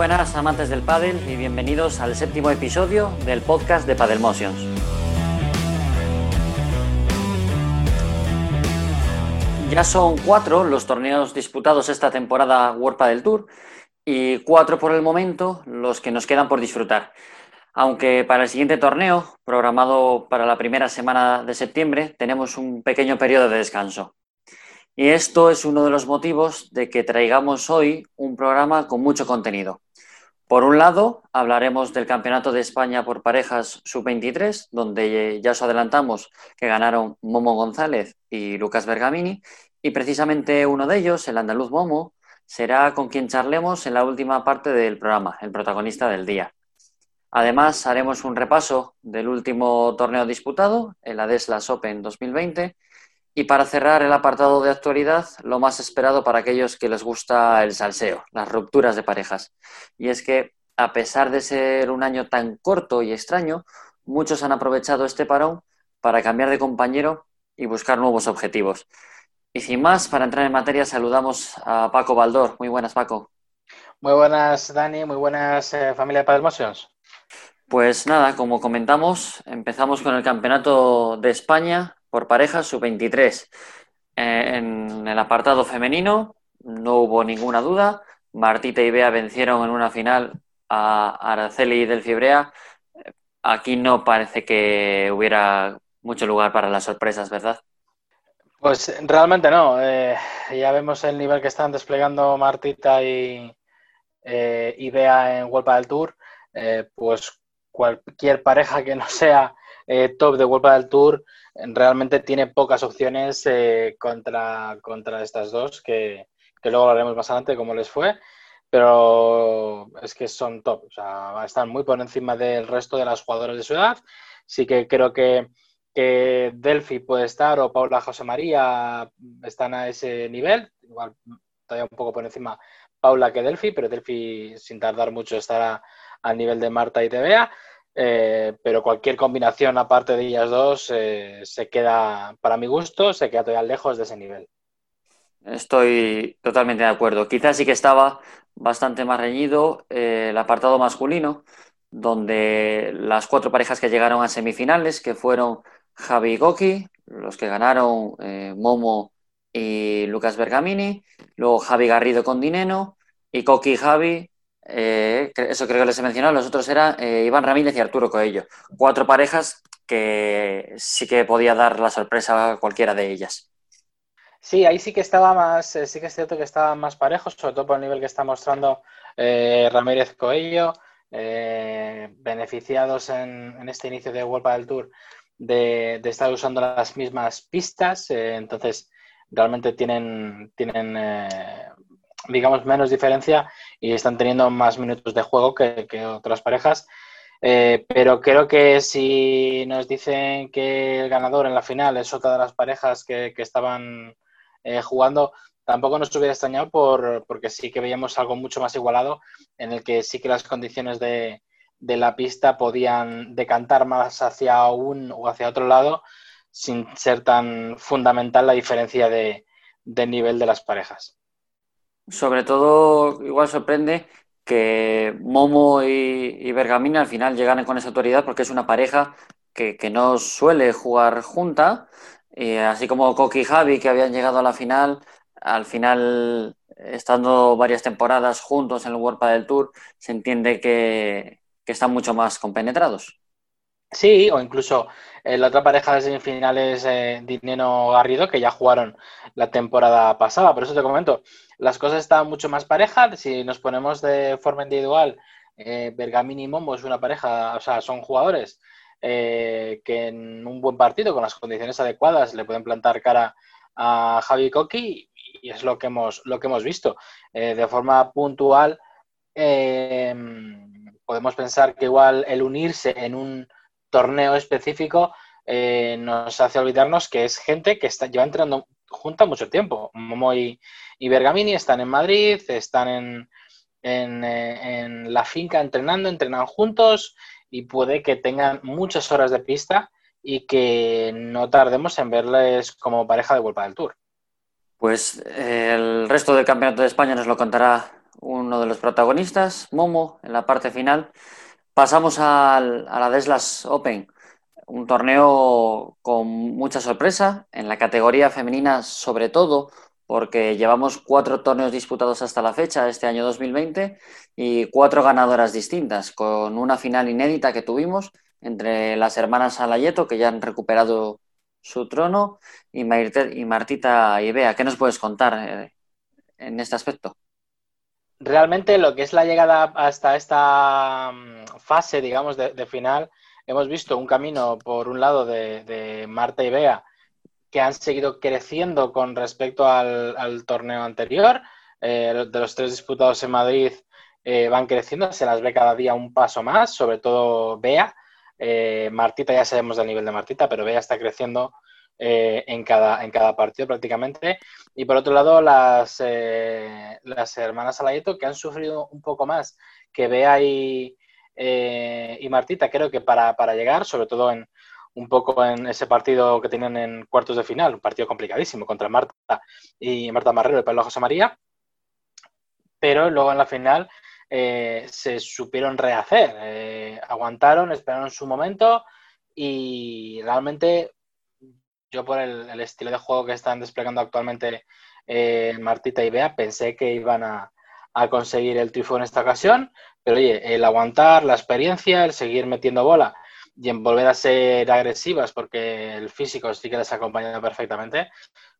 Buenas amantes del pádel y bienvenidos al séptimo episodio del podcast de Padel Motions. Ya son cuatro los torneos disputados esta temporada World Padel Tour y cuatro por el momento los que nos quedan por disfrutar. Aunque para el siguiente torneo, programado para la primera semana de septiembre, tenemos un pequeño periodo de descanso. Y esto es uno de los motivos de que traigamos hoy un programa con mucho contenido. Por un lado, hablaremos del Campeonato de España por parejas sub-23, donde ya os adelantamos que ganaron Momo González y Lucas Bergamini, y precisamente uno de ellos, el andaluz Momo, será con quien charlemos en la última parte del programa, el protagonista del día. Además, haremos un repaso del último torneo disputado, el Adeslas Open 2020, y para cerrar el apartado de actualidad, lo más esperado para aquellos que les gusta el salseo, las rupturas de parejas. Y es que, a pesar de ser un año tan corto y extraño, muchos han aprovechado este parón para cambiar de compañero y buscar nuevos objetivos. Y sin más, para entrar en materia, saludamos a Paco Baldor. Muy buenas, Paco. Muy buenas, Dani. Muy buenas, eh, familia de Padel Pues nada, como comentamos, empezamos con el Campeonato de España por parejas sub-23. Eh, en el apartado femenino no hubo ninguna duda. Martita y Bea vencieron en una final a Araceli del Fibrea. Aquí no parece que hubiera mucho lugar para las sorpresas, ¿verdad? Pues realmente no. Eh, ya vemos el nivel que están desplegando Martita y, eh, Bea en World del Tour. Pues cualquier pareja que no sea top de World del Tour realmente tiene pocas opciones contra, contra estas dos, que, luego hablaremos más adelante de cómo les fue. Pero es que son top, o sea, están muy por encima del resto de las jugadoras de su edad. Sí que creo que que Delphi puede estar o Paula José María están a ese nivel, igual todavía un poco por encima Paula que Delphi, pero Delphi sin tardar mucho estará al nivel de Marta y Tebea. Eh, pero cualquier combinación aparte de ellas dos eh, se queda, para mi gusto, se queda todavía lejos de ese nivel. Estoy totalmente de acuerdo. Quizás sí que estaba bastante más reñido eh, el apartado masculino, donde las cuatro parejas que llegaron a semifinales, que fueron Javi y Goki, los que ganaron Momo y Lucas Bergamini, luego Javi Garrido con Dineno y Coqui y Javi, eh, eso creo que les he mencionado, los otros eran eh, Iván Ramírez y Arturo Coello, cuatro parejas que sí que podía dar la sorpresa a cualquiera de ellas. Sí, ahí sí que estaba más, sí que es cierto que estaban más parejos, sobre todo por el nivel que está mostrando Ramírez Coello, beneficiados en, este inicio de World del Tour de, estar usando las mismas pistas, eh, entonces realmente tienen, tienen eh, digamos, menos diferencia y están teniendo más minutos de juego que, otras parejas. Eh, pero creo que si nos dicen que el ganador en la final es otra de las parejas que, estaban jugando, tampoco nos hubiera extrañado por, porque sí que veíamos algo mucho más igualado en el que sí que las condiciones de, de la pista podían decantar más hacia un o hacia otro lado sin ser tan fundamental la diferencia de, nivel de las parejas. Sobre todo, igual sorprende que Momo y, Bergamina al final llegaran con esa autoridad porque es una pareja que, no suele jugar junta, y así como Coqui y Javi que habían llegado a la final, al final, estando varias temporadas juntos en el World del Tour, se entiende que, están mucho más compenetrados. Sí, o incluso la otra pareja de semifinales, eh, Dineno Garrido, que ya jugaron la temporada pasada. Por eso te comento, las cosas están mucho más parejas. Si nos ponemos de forma individual, eh, Bergamini y Mombo es una pareja, o sea, son jugadores eh, que en un buen partido, con las condiciones adecuadas, le pueden plantar cara a Javi Coqui y es lo que hemos, lo que hemos visto. de forma puntual, podemos pensar que igual el unirse en un torneo específico eh, nos hace olvidarnos que es gente que está, lleva entrenando junta mucho tiempo. Momo y, Bergamini están en Madrid, están en, eh, en, la finca entrenando, entrenan juntos y puede que tengan muchas horas de pista y que no tardemos en verles como pareja de vuelta del Tour. Pues eh, el resto del Campeonato de España nos lo contará uno de los protagonistas, Momo, en la parte final. Pasamos a la Deslas Open, un torneo con mucha sorpresa, en la categoría femenina sobre todo, porque llevamos cuatro torneos disputados hasta la fecha, este año 2020, y cuatro ganadoras distintas, con una final inédita que tuvimos entre las hermanas Alayeto, que ya han recuperado su trono, y, Martita Ibea. ¿Qué nos puedes contar eh, en este aspecto? Realmente lo que es la llegada hasta esta mm, fase, digamos, de, final, hemos visto un camino, por un lado, de, Marta y Bea, que han seguido creciendo con respecto al, torneo anterior. Eh, de los tres disputados en Madrid eh, van creciendo, se las ve cada día un paso más, sobre todo Bea. Eh, Martita ya sabemos del nivel de Martita, pero Bea está creciendo en, cada, en cada partido prácticamente. Y por otro lado, las, las hermanas Alayeto, que han sufrido un poco más que Bea y, y Martita, creo que para, para llegar, sobre todo en, un poco en ese partido que tienen en cuartos de final, un partido complicadísimo contra Marta y Marta Marrero y Pablo José María, pero luego en la final eh, se supieron rehacer, eh, aguantaron, esperaron su momento y realmente yo por el, estilo de juego que están desplegando actualmente eh, Martita y Bea pensé que iban a, conseguir el triunfo en esta ocasión, pero oye, el aguantar, la experiencia, el seguir metiendo bola y en volver a ser agresivas porque el físico sí que les acompaña perfectamente,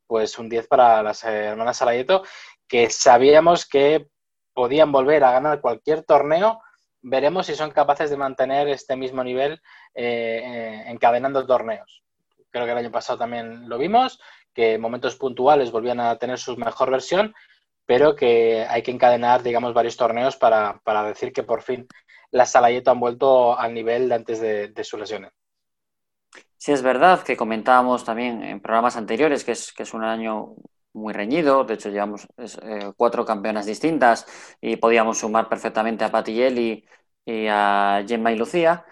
pues un 10 para las hermanas Salayeto, que sabíamos que podían volver a ganar cualquier torneo. Veremos si son capaces de mantener este mismo nivel eh, eh, encadenando torneos. Creo que el año pasado también lo vimos, que en momentos puntuales volvían a tener su mejor versión, pero que hay que encadenar, digamos, varios torneos para, para decir que por fin las Salayeto han vuelto al nivel de antes de, de sus lesiones. Sí, es verdad que comentábamos también en programas anteriores que es, que es un año muy reñido, de hecho llevamos eh, cuatro campeonas distintas y podíamos sumar perfectamente a Patti y, a Gemma y Lucía,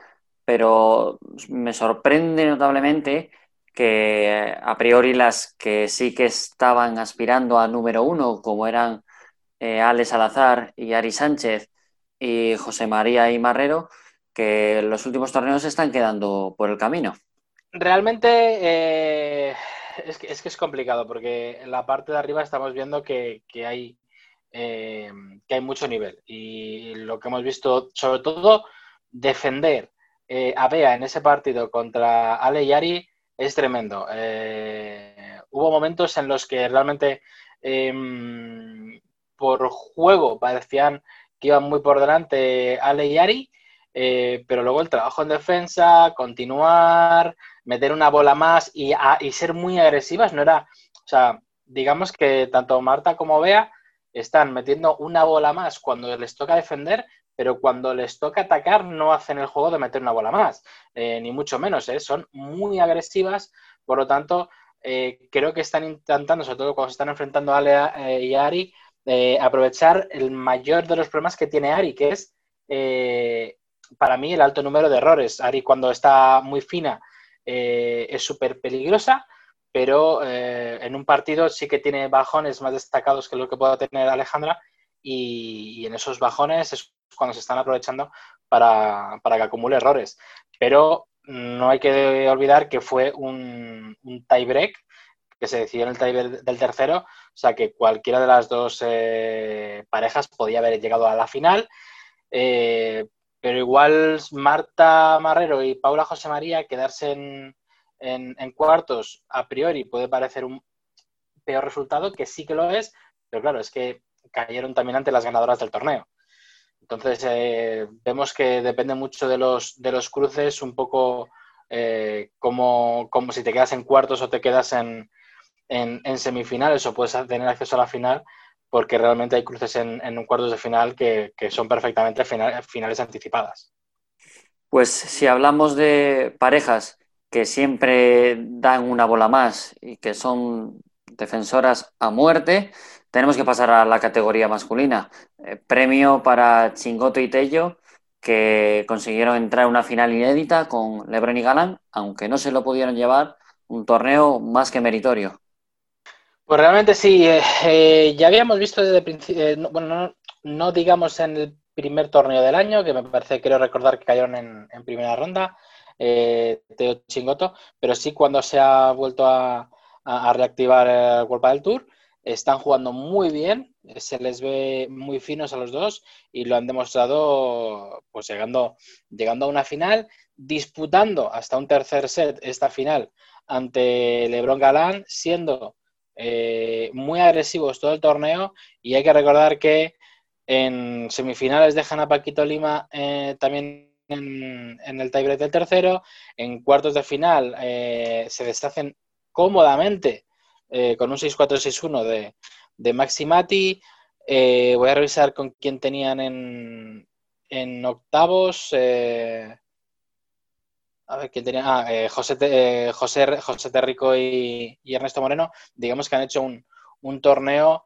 pero me sorprende notablemente que a priori las que sí que estaban aspirando a número uno, como eran eh, Ale Salazar y Ari Sánchez, y José María y Marrero, que los últimos torneos están quedando por el camino. Realmente eh, es, que, es, complicado porque en la parte de arriba estamos viendo que, hay, eh, que hay mucho nivel y lo que hemos visto, sobre todo, defender eh, a Bea en ese partido contra Ale y Ari es tremendo. hubo momentos en los que realmente em, por juego parecían que iban muy por delante Ale y Ari, eh, pero luego el trabajo en defensa, continuar, meter una bola más y, ser muy agresivas, no era, o sea, digamos que tanto Marta como Bea están metiendo una bola más cuando les toca defender, pero cuando les toca atacar no hacen el juego de meter una bola más, eh, ni mucho menos, ¿eh? son muy agresivas, por lo tanto, creo que están intentando, sobre todo cuando se están enfrentando a Ale y Ari, aprovechar el mayor de los problemas que tiene Ari, que es eh, para mí el alto número de errores. Ari cuando está muy fina eh, es súper peligrosa, pero eh, en un partido sí que tiene bajones más destacados que lo que pueda tener Alejandra y, en esos bajones es cuando se están aprovechando para, que acumule errores. Pero no hay que olvidar que fue un, un tie break que se decidió en el tie del tercero, o sea que cualquiera de las dos eh, parejas podía haber llegado a la final, eh, pero igual Marta Marrero y Paula José María quedarse en, en, cuartos a priori puede parecer un peor resultado, que sí que lo es, pero claro, es que cayeron también ante las ganadoras del torneo. Entonces, eh, vemos que depende mucho de los, de los cruces, un poco como, como, si te quedas en cuartos o te quedas en, en, semifinales o puedes tener acceso a la final porque realmente hay cruces en, en cuartos de final que, son perfectamente finales anticipadas. Pues si hablamos de parejas que siempre dan una bola más y que son defensoras a muerte, tenemos que pasar a la categoría masculina. Eh, premio para Chingoto y Tello, que consiguieron entrar a una final inédita con Lebron y Galán, aunque no se lo pudieron llevar, un torneo más que meritorio. Pues realmente sí, eh, eh, ya habíamos visto desde el principio, eh, bueno, no digamos en el primer torneo del año, que me parece, creo recordar que cayeron en, primera ronda, Teo Chingoto, pero sí cuando se ha vuelto a, reactivar el World del Tour, están jugando muy bien, se les ve muy finos a los dos y lo han demostrado pues llegando, llegando a una final, disputando hasta un tercer set esta final ante Lebron Galán, siendo eh, muy agresivos todo el torneo y hay que recordar que en semifinales dejan a Paquito Lima eh, también en, el tiebreak del tercero. En cuartos de final eh, se deshacen cómodamente eh, con un 6-4-6-1 de, de Maximati. voy a revisar con quién tenían en, en octavos. a ver, ¿quién tenía? Ah, José, José, José Terrico y, Ernesto Moreno. Digamos que han hecho un, un torneo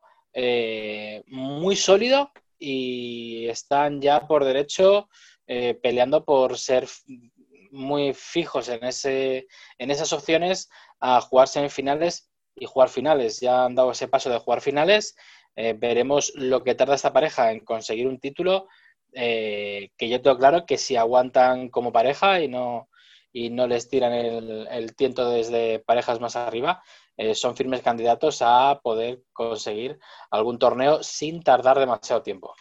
muy sólido y están ya por derecho eh, peleando por ser muy fijos en, ese, en esas opciones a jugar semifinales y jugar finales. Ya han dado ese paso de jugar finales. Eh, veremos lo que tarda esta pareja en conseguir un título. Eh, que yo tengo claro que si aguantan como pareja y no, y no les tiran el, el tiento desde parejas más arriba, son firmes candidatos a poder conseguir algún torneo sin tardar demasiado tiempo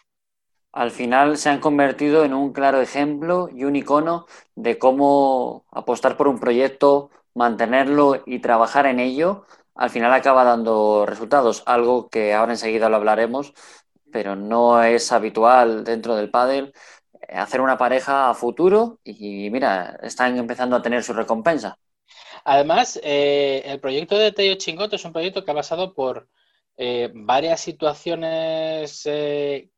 al final se han convertido en un claro ejemplo y un icono de cómo apostar por un proyecto, mantenerlo y trabajar en ello, al final acaba dando resultados, algo que ahora enseguida lo hablaremos, pero no es habitual dentro del pádel eh, hacer una pareja a futuro y mira, están empezando a tener su recompensa. Además, eh, el proyecto de Teo Chingoto es un proyecto que ha pasado por eh, varias situaciones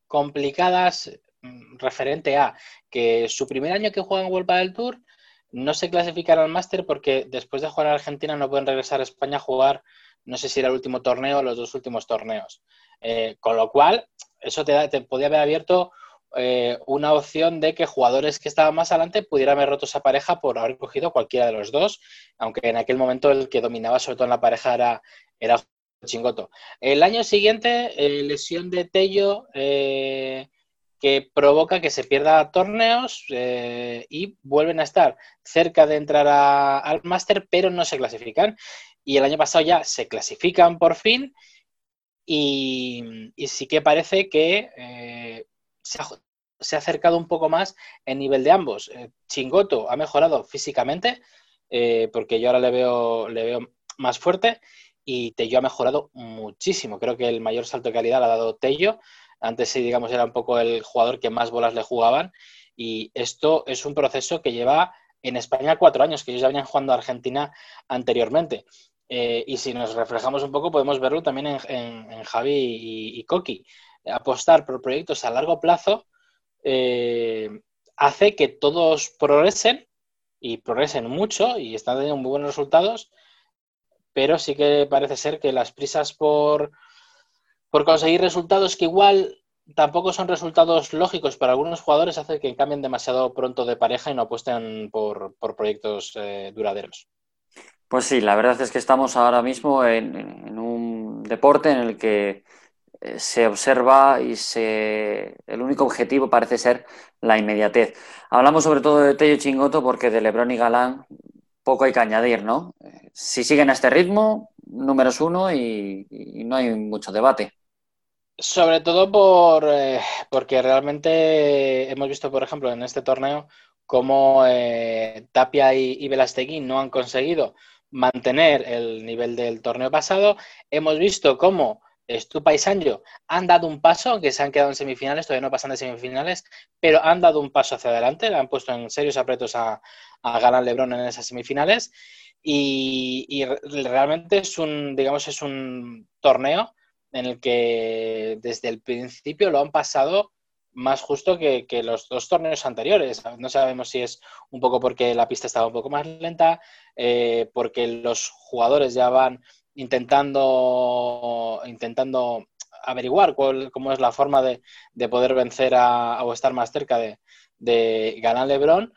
complicadas mm, referente a que su primer año que juega en World del Tour no se clasificará al máster porque después de jugar a Argentina no pueden regresar a España a jugar, no sé si era el último torneo o los dos últimos torneos. Eh, con lo cual, eso te, te podía haber abierto eh, una opción de que jugadores que estaban más adelante pudieran haber roto esa pareja por haber cogido cualquiera de los dos, aunque en aquel momento el que dominaba sobre todo en la pareja era, era Chingoto. El año siguiente, eh, lesión de Tello eh, que provoca que se pierda torneos eh, y vuelven a estar cerca de entrar al máster, pero no se clasifican. Y el año pasado ya se clasifican por fin y, sí que parece que se ha, acercado un poco más el nivel de ambos. Chingoto ha mejorado físicamente, porque yo ahora le veo, le veo más fuerte y Tello ha mejorado muchísimo. Creo que el mayor salto de calidad lo ha dado Tello. Antes, sí, digamos, era un poco el jugador que más bolas le jugaban. Y esto es un proceso que lleva en España cuatro años, que ellos ya venían jugando a Argentina anteriormente. Eh, y si nos reflejamos un poco, podemos verlo también en, Javi y, Coqui. Apostar por proyectos a largo plazo eh, hace que todos progresen y progresen mucho y están teniendo muy buenos resultados pero sí que parece ser que las prisas por, por conseguir resultados que igual tampoco son resultados lógicos para algunos jugadores hace que cambien demasiado pronto de pareja y no apuesten por, proyectos eh, duraderos. Pues sí, la verdad es que estamos ahora mismo en, un deporte en el que eh, se observa y se... el único objetivo parece ser la inmediatez. Hablamos sobre todo de Tello Chingoto porque de Lebron y Galán poco hay que añadir, ¿no? Si siguen a este ritmo, números uno y, no hay mucho debate. Sobre todo por, eh, porque realmente hemos visto, por ejemplo, en este torneo, cómo eh, Tapia y, y no han conseguido mantener el nivel del torneo pasado. Hemos visto cómo Stupa y Sancho han dado un paso, aunque se han quedado en semifinales, todavía no pasan de semifinales, pero han dado un paso hacia adelante, le han puesto en serios apretos a, a Galán Lebron en esas semifinales y, realmente es un, digamos, es un torneo en el que desde el principio lo han pasado más justo que, los dos torneos anteriores. No sabemos si es un poco porque la pista estaba un poco más lenta, eh, porque los jugadores ya van intentando, intentando averiguar cuál, cómo es la forma de, poder vencer a, o estar más cerca de, de Galán Lebron,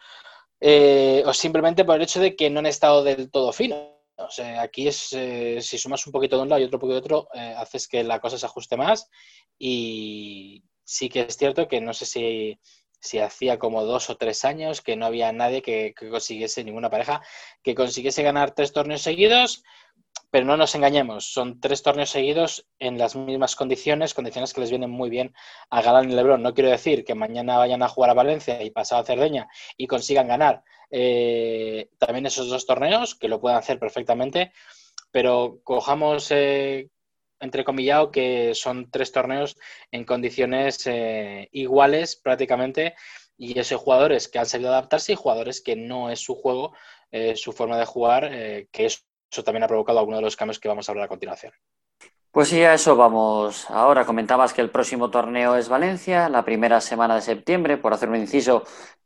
eh, o simplemente por el hecho de que no han estado del todo fino. O sea, aquí es, eh, si sumas un poquito de un lado y otro poquito de otro, eh, haces que la cosa se ajuste más. Y, sí que es cierto que no sé si, si hacía como dos o tres años que no había nadie que, consiguiese, ninguna pareja, que consiguiese ganar tres torneos seguidos, pero no nos engañemos, son tres torneos seguidos en las mismas condiciones, condiciones que les vienen muy bien a Galán y Lebrón. No quiero decir que mañana vayan a jugar a Valencia y pasado a Cerdeña y consigan ganar eh, también esos dos torneos, que lo puedan hacer perfectamente, pero cojamos eh, entrecomillado que son tres torneos en condiciones eh, iguales prácticamente y esos jugadores que han sabido adaptarse y jugadores que no es su juego, eh, su forma de jugar, que eso, también ha provocado algunos de los cambios que vamos a hablar a continuación. Pues sí, a eso vamos. Ahora comentabas que el próximo torneo es Valencia, la primera semana de septiembre, por hacer un inciso,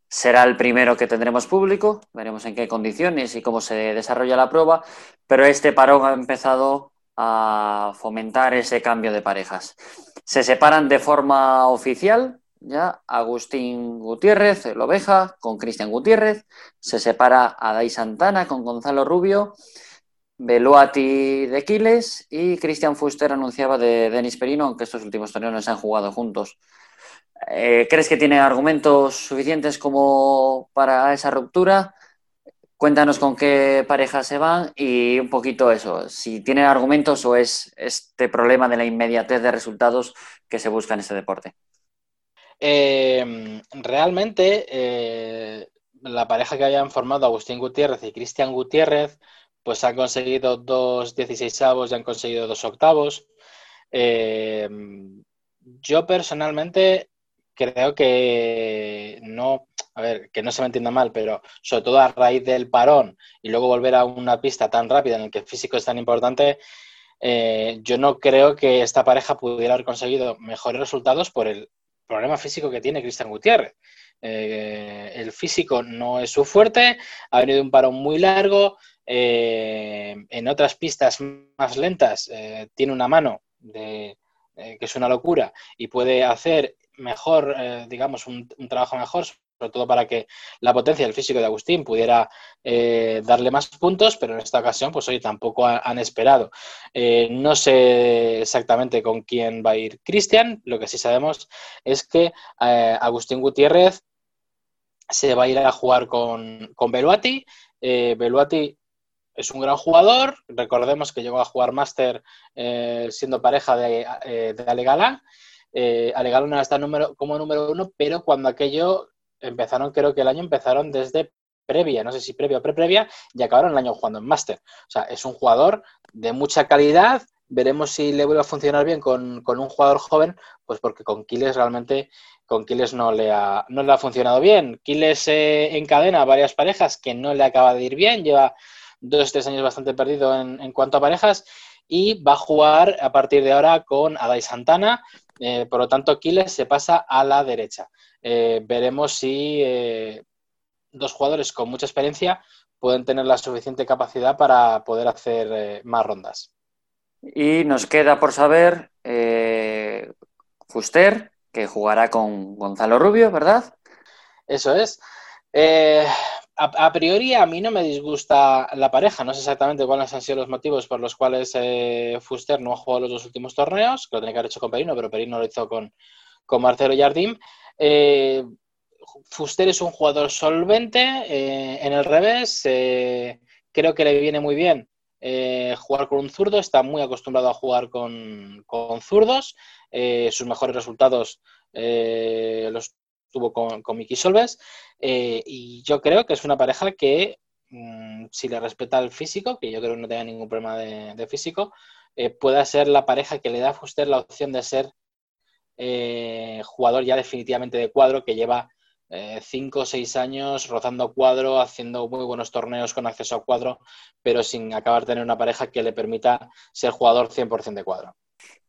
será el primero que tendremos público, veremos en qué condiciones y cómo se desarrolla la prueba, pero este parón ha empezado a fomentar ese cambio de parejas. Se separan de forma oficial, ya Agustín Gutiérrez, el oveja, con Cristian Gutiérrez, se separa Adai Santana con Gonzalo Rubio, Beluati de Quiles y Cristian Fuster anunciaba de Denis Perino, aunque estos últimos torneos no se han jugado juntos. Eh, ¿Crees que tiene argumentos suficientes como para esa ruptura? Cuéntanos con qué parejas se van y un poquito eso, si tienen argumentos o es este problema de la inmediatez de resultados que se busca en este deporte. Eh, realmente, eh, la pareja que habían formado Agustín Gutiérrez y Cristian Gutiérrez, pues han conseguido dos 16 avos y han conseguido dos octavos. Eh, yo personalmente creo que no, a ver, que no se me entienda mal, pero sobre todo a raíz del parón y luego volver a una pista tan rápida en la que el físico es tan importante, eh, yo no creo que esta pareja pudiera haber conseguido mejores resultados por el problema físico que tiene Cristian Gutiérrez. Eh, el físico no es su fuerte, ha venido un parón muy largo, eh, en otras pistas más lentas tiene una mano de, que es una locura y puede hacer mejor, digamos, un, trabajo mejor, sobre todo para que la potencia del físico de Agustín pudiera eh, darle más puntos, pero en esta ocasión, pues hoy tampoco han esperado. Eh, no sé exactamente con quién va a ir Cristian, lo que sí sabemos es que eh, Agustín Gutiérrez se va a ir a jugar con, con Beluati. Beluati es un gran jugador, recordemos que llegó a jugar máster siendo pareja de, de Ale Galán. Eh, está número, como número uno, pero cuando aquello empezaron, creo que el año empezaron desde previa, no sé si previa o pre-previa, y acabaron el año jugando en máster. O sea, es un jugador de mucha calidad. Veremos si le vuelve a funcionar bien con, un jugador joven, pues porque con Kiles realmente con Kiles no le ha, no le ha funcionado bien. Kiles eh, encadena varias parejas que no le acaba de ir bien, lleva dos, tres años bastante perdido en, en cuanto a parejas y va a jugar a partir de ahora con Adai Santana. Eh, por lo tanto, Kiles se pasa a la derecha. Eh, veremos si eh, dos jugadores con mucha experiencia pueden tener la suficiente capacidad para poder hacer más rondas. Y nos queda por saber Fuster, que jugará con Gonzalo Rubio, ¿verdad? Eso es. A, priori a mí no me disgusta la pareja, no sé exactamente cuáles han sido los motivos por los cuales Fuster no ha jugado los dos últimos torneos, que lo tenía que haber hecho con Perino, pero Perino lo hizo con, con Marcelo Yardim. Eh, Fuster es un jugador solvente eh, en el revés. Eh, creo que le viene muy bien jugar con un zurdo. Está muy acostumbrado a jugar con, zurdos. sus mejores resultados los tuvo con, con Miki Solves. y yo creo que es una pareja que, mm, si le respeta el físico, que yo creo que no tenga ningún problema de, físico, pueda ser la pareja que le da a Fuster la opción de ser eh, jugador ya definitivamente de cuadro que lleva eh, cinco o seis años rozando cuadro, haciendo muy buenos torneos con acceso a cuadro, pero sin acabar tener una pareja que le permita ser jugador 100% de cuadro.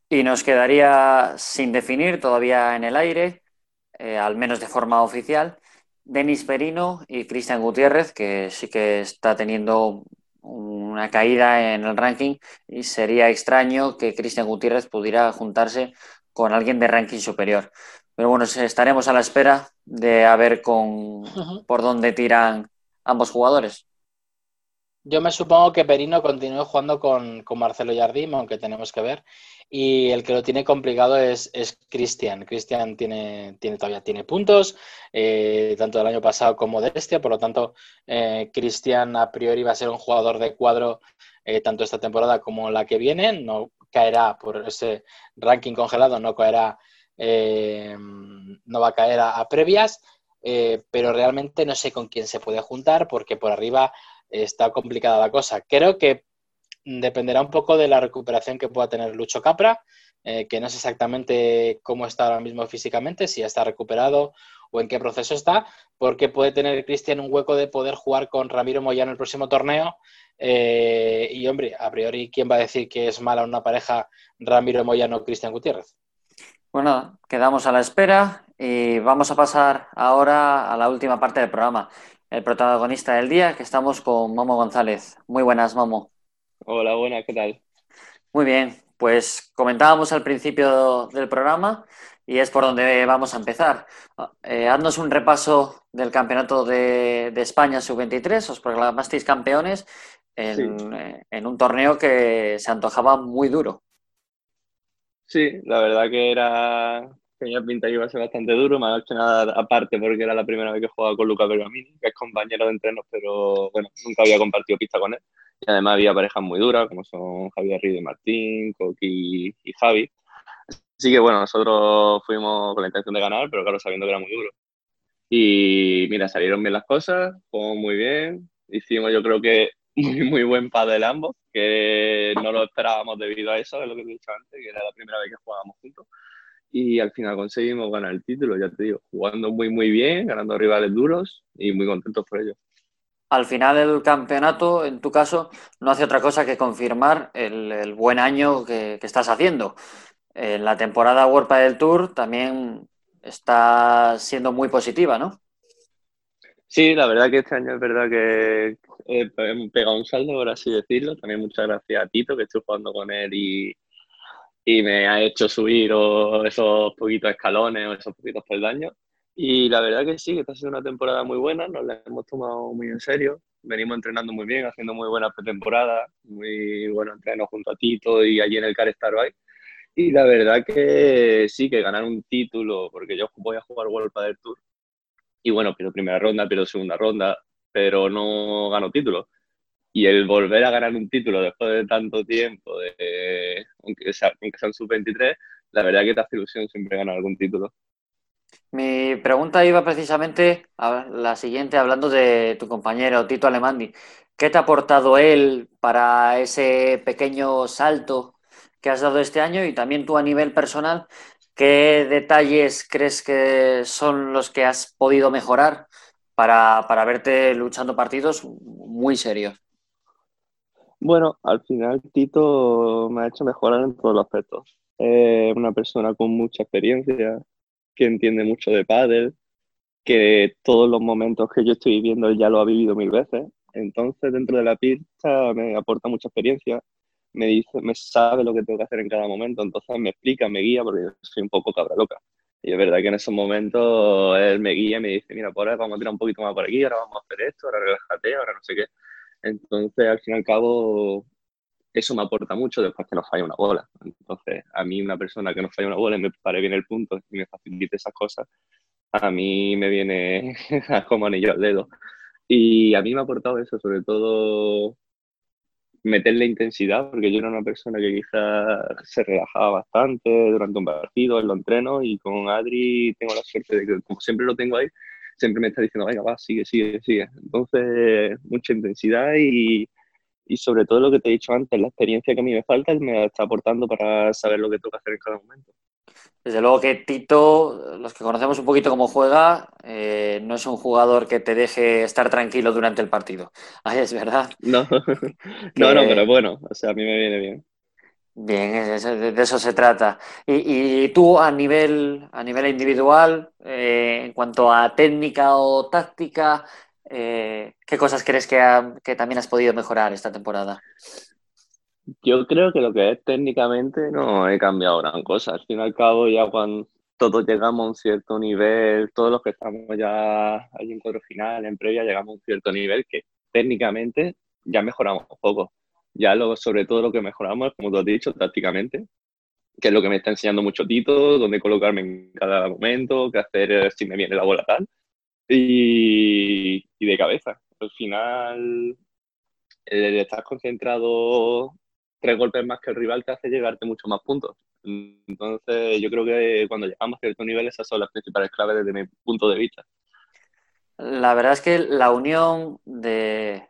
Y nos quedaría sin definir todavía en el aire, eh, al menos de forma oficial, Denis Perino y Cristian Gutiérrez, que sí que está teniendo una caída en el ranking y sería extraño que Cristian Gutiérrez pudiera juntarse con alguien de ranking superior. Pero bueno, estaremos a la espera de a ver con, por dónde tiran ambos jugadores. Yo me supongo que Perino continúe jugando con, Marcelo Yardim, aunque tenemos que ver. Y el que lo tiene complicado es, Cristian. Cristian tiene, tiene, todavía tiene puntos, eh, tanto del año pasado como de este. Por lo tanto, eh, Cristian a priori va a ser un jugador de cuadro eh, tanto esta temporada como la que viene. No caerá por ese ranking congelado, no caerá, no va a caer a previas. pero realmente no sé con quién se puede juntar porque por arriba está complicada la cosa. Creo que dependerá un poco de la recuperación que pueda tener Lucho Capra, eh, que no sé exactamente cómo está ahora mismo físicamente, si ya está recuperado o en qué proceso está, porque puede tener Cristian un hueco de poder jugar con Ramiro Moyano el próximo torneo. Eh, y hombre, a priori, ¿quién va a decir que es mala una pareja Ramiro Moyano-Cristian Gutiérrez? Bueno, quedamos a la espera y vamos a pasar ahora a la última parte del programa el protagonista del día, que estamos con Momo González. Muy buenas, Momo. Hola, buenas, ¿qué tal? Muy bien, pues comentábamos al principio del programa y es por donde vamos a empezar. Eh, haznos un repaso del campeonato de, España sub-23, os proclamasteis campeones en, eh, en un torneo que se antojaba muy duro. Sí, la verdad que era tenía pinta que iba a ser bastante duro, me ha hecho nada aparte porque era la primera vez que jugaba con Luca Bergamini, que es compañero de entrenos, pero bueno, nunca había compartido pista con él. Y además había parejas muy duras, como son Javier Ride Martín, Coqui y Javi. Así que bueno, nosotros fuimos con la intención de ganar, pero claro, sabiendo que era muy duro. Y mira, salieron bien las cosas, jugamos muy bien, hicimos yo creo que muy, muy buen padel ambos, que no lo esperábamos debido a eso, es lo que he dicho antes, que era la primera vez que jugábamos juntos y al final conseguimos ganar el título, ya te digo, jugando muy muy bien, ganando rivales duros y muy contentos por ello. Al final del campeonato, en tu caso, no hace otra cosa que confirmar el, buen año que, estás haciendo. En la temporada World del Tour también está siendo muy positiva, ¿no? Sí, la verdad que este año es verdad que hemos pegado un saldo, por así decirlo. También muchas gracias a Tito, que estoy jugando con él y, y me ha hecho subir esos poquitos escalones o esos poquitos peldaños. Y la verdad que sí, que está siendo una temporada muy buena, nos la hemos tomado muy en serio, venimos entrenando muy bien, haciendo muy buena pretemporada, muy bueno entreno junto a Tito y allí en el Car Bike. Y la verdad que sí, que ganar un título, porque yo voy a jugar World del Tour, y bueno, pero primera ronda, pero segunda ronda, pero no gano título y el volver a ganar un título después de tanto tiempo, de, aunque, sea, aunque sean sub-23, la verdad que te hace ilusión siempre ganar algún título. Mi pregunta iba precisamente a la siguiente, hablando de tu compañero Tito Alemandi. ¿Qué te ha aportado él para ese pequeño salto que has dado este año y también tú a nivel personal? ¿Qué detalles crees que son los que has podido mejorar para, para verte luchando partidos muy serios? Bueno, al final Tito me ha hecho mejorar en todos los aspectos. Es una persona con mucha experiencia, que entiende mucho de pádel, que todos los momentos que yo estoy viviendo él ya lo ha vivido mil veces. Entonces, dentro de la pista me aporta mucha experiencia, me dice, me sabe lo que tengo que hacer en cada momento, entonces me explica, me guía, porque yo soy un poco cabra loca. Y es verdad que en esos momentos él me guía y me dice, mira, por ahora vamos a tirar un poquito más por aquí, ahora vamos a hacer esto, ahora relájate, ahora no sé qué. Entonces, al fin y al cabo, eso me aporta mucho después que nos falla una bola. Entonces, a mí una persona que nos falla una bola y me pare bien el punto y me facilite esas cosas, a mí me viene como anillo al dedo. Y a mí me ha aportado eso, sobre todo meterle intensidad, porque yo era una persona que quizás se relajaba bastante durante un partido, en los entrenos, y con Adri tengo la suerte de que, como siempre lo tengo ahí, siempre me está diciendo, venga, va, sigue, sigue, sigue. Entonces, mucha intensidad y, y sobre todo lo que te he dicho antes, la experiencia que a mí me falta, me está aportando para saber lo que tengo que hacer en cada momento. Desde luego que Tito, los que conocemos un poquito cómo juega, eh, no es un jugador que te deje estar tranquilo durante el partido. Ay, es verdad. No, no, no, pero bueno, o sea, a mí me viene bien. Bien, de eso se trata. Y, tú a nivel, a nivel individual, eh, en cuanto a técnica o táctica, eh, ¿qué cosas crees que, que, también has podido mejorar esta temporada? Yo creo que lo que es técnicamente no he cambiado gran cosa. Al fin y al cabo, ya cuando todos llegamos a un cierto nivel, todos los que estamos ya ahí en cuadro final, en previa, llegamos a un cierto nivel que técnicamente ya mejoramos poco. Ya lo, sobre todo lo que mejoramos, como tú has dicho, tácticamente, que es lo que me está enseñando mucho Tito, dónde colocarme en cada momento, qué hacer eh, si me viene la bola tal. Y, y de cabeza. Al final, el estar concentrado tres golpes más que el rival te hace llegarte mucho más puntos. Entonces, yo creo que cuando llegamos a cierto nivel, esas son las principales claves desde mi punto de vista. La verdad es que la unión de,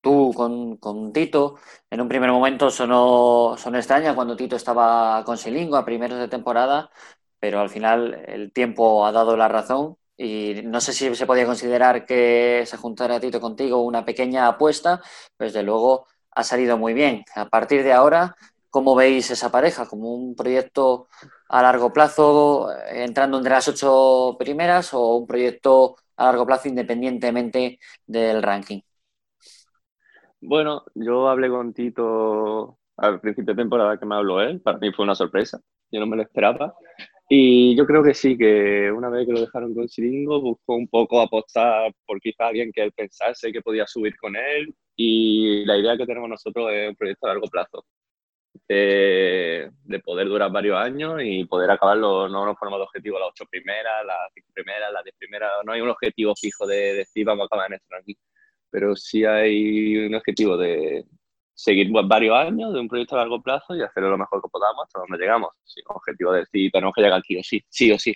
tú con, Tito, en un primer momento sonó, sonó extraña cuando Tito estaba con Silingo a primeros de temporada, pero al final el tiempo ha dado la razón y no sé si se podía considerar que se juntara Tito contigo una pequeña apuesta, pues desde luego ha salido muy bien. A partir de ahora, ¿cómo veis esa pareja? ¿Como un proyecto a largo plazo eh, entrando entre las ocho primeras o un proyecto a largo plazo independientemente del ranking? Bueno, yo hablé con Tito al principio de temporada que me habló él, para mí fue una sorpresa, yo no me lo esperaba. Y yo creo que sí, que una vez que lo dejaron con Siringo, buscó un poco apostar por quizá alguien que él pensase que podía subir con él. Y la idea que tenemos nosotros es un proyecto a largo plazo, de, poder durar varios años y poder acabarlo, no nos ponemos de objetivo las ocho primeras, las cinco primeras, las diez primeras, no hay un objetivo fijo de decir vamos a acabar en esto aquí pero sí hay un objetivo de seguir varios años de un proyecto a largo plazo y hacerlo lo mejor que podamos hasta donde llegamos. Sin objetivo de decir, tenemos que llegar aquí o sí, sí o sí.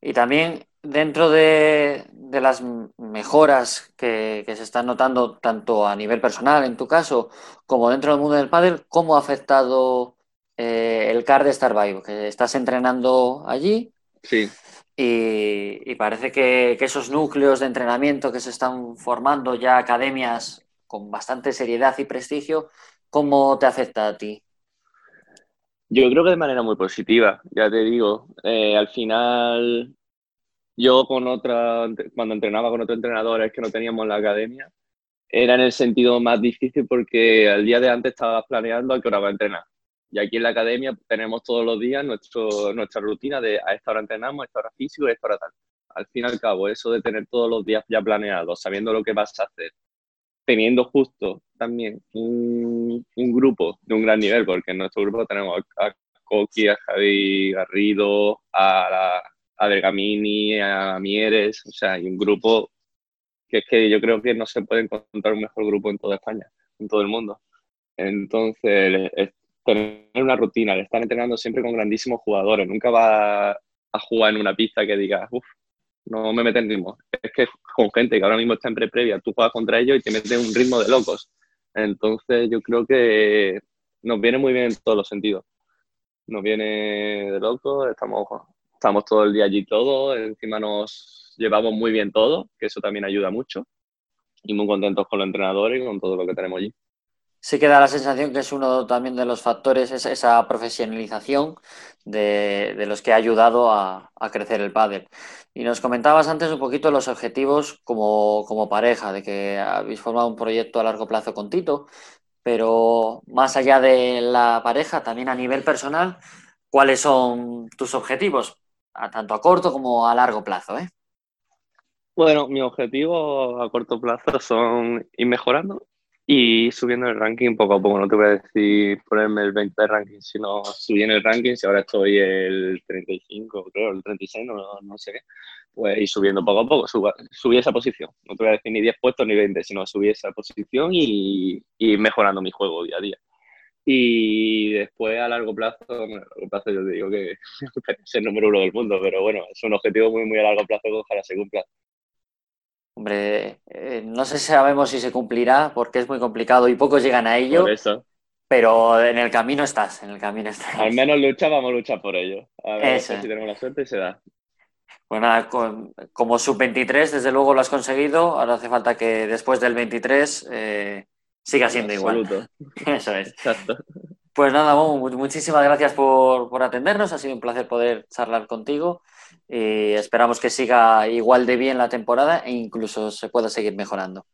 Y también dentro de, las mejoras que, se están notando tanto a nivel personal, en tu caso, como dentro del mundo del pádel, ¿cómo ha afectado eh, el CAR de Star Que estás entrenando allí. Sí. Y, parece que, esos núcleos de entrenamiento que se están formando ya academias con bastante seriedad y prestigio, ¿cómo te afecta a ti? Yo creo que de manera muy positiva, ya te digo. Eh, al final, yo con otra, cuando entrenaba con otros entrenadores que no teníamos en la academia, era en el sentido más difícil porque al día de antes estabas planeando a qué hora va a entrenar. Y aquí en la academia tenemos todos los días nuestro, nuestra rutina de a esta hora entrenamos, a esta hora físico a esta hora tal. Al fin y al cabo, eso de tener todos los días ya planeados, sabiendo lo que vas a hacer, teniendo justo también un, un grupo de un gran nivel, porque en nuestro grupo tenemos a, Coqui, a Javi Garrido, a, a Bergamini, a Mieres, o sea, hay un grupo que es que yo creo que no se puede encontrar un mejor grupo en toda España, en todo el mundo. Entonces, tener una rutina, de estar entrenando siempre con grandísimos jugadores. Nunca va a jugar en una pista que diga, uff, no me mete en ritmo. Es que con gente que ahora mismo está en pre-previa, tú juegas contra ellos y te metes un ritmo de locos. Entonces yo creo que nos viene muy bien en todos los sentidos. Nos viene de locos, estamos, estamos todo el día allí todos, encima nos llevamos muy bien todo, que eso también ayuda mucho. Y muy contentos con los entrenadores y con todo lo que tenemos allí sí que da la sensación que es uno también de los factores, esa, profesionalización de, los que ha ayudado a, crecer el pádel. Y nos comentabas antes un poquito los objetivos como, pareja, de que habéis formado un proyecto a largo plazo con Tito, pero más allá de la pareja, también a nivel personal, ¿cuáles son tus objetivos, tanto a corto como a largo plazo? Eh? Bueno, mis objetivos a corto plazo son ir mejorando y subiendo el ranking poco a poco. No te voy a decir ponerme el 20 de ranking, sino subir en el ranking. Si ahora estoy el 35, creo, el 36, no, no sé. Pues ir subiendo poco a poco, subir esa posición. No te voy a decir ni 10 puestos ni 20, sino subir esa posición y, y mejorando mi juego día a día. Y después a largo plazo, a largo plazo yo te digo que es el número uno del mundo, pero bueno, es un objetivo muy, muy a largo plazo que ojalá se cumpla. Hombre, eh, no sé si sabemos si se cumplirá porque es muy complicado y pocos llegan a ello. Pero en el camino estás, en el camino estás. Al menos lucha, vamos a luchar por ello. A ver si tenemos la suerte y se da. Bueno, pues como sub-23, desde luego lo has conseguido. Ahora hace falta que después del 23 eh, siga siendo igual. Eso es. Exacto. Pues nada, muchísimas gracias por, por atendernos. Ha sido un placer poder charlar contigo y esperamos que siga igual de bien la temporada e incluso se pueda seguir mejorando.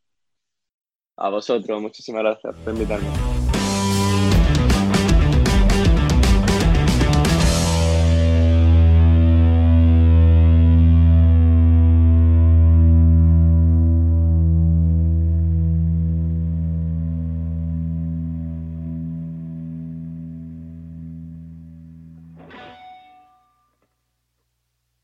A vosotros, muchísimas gracias por invitarme.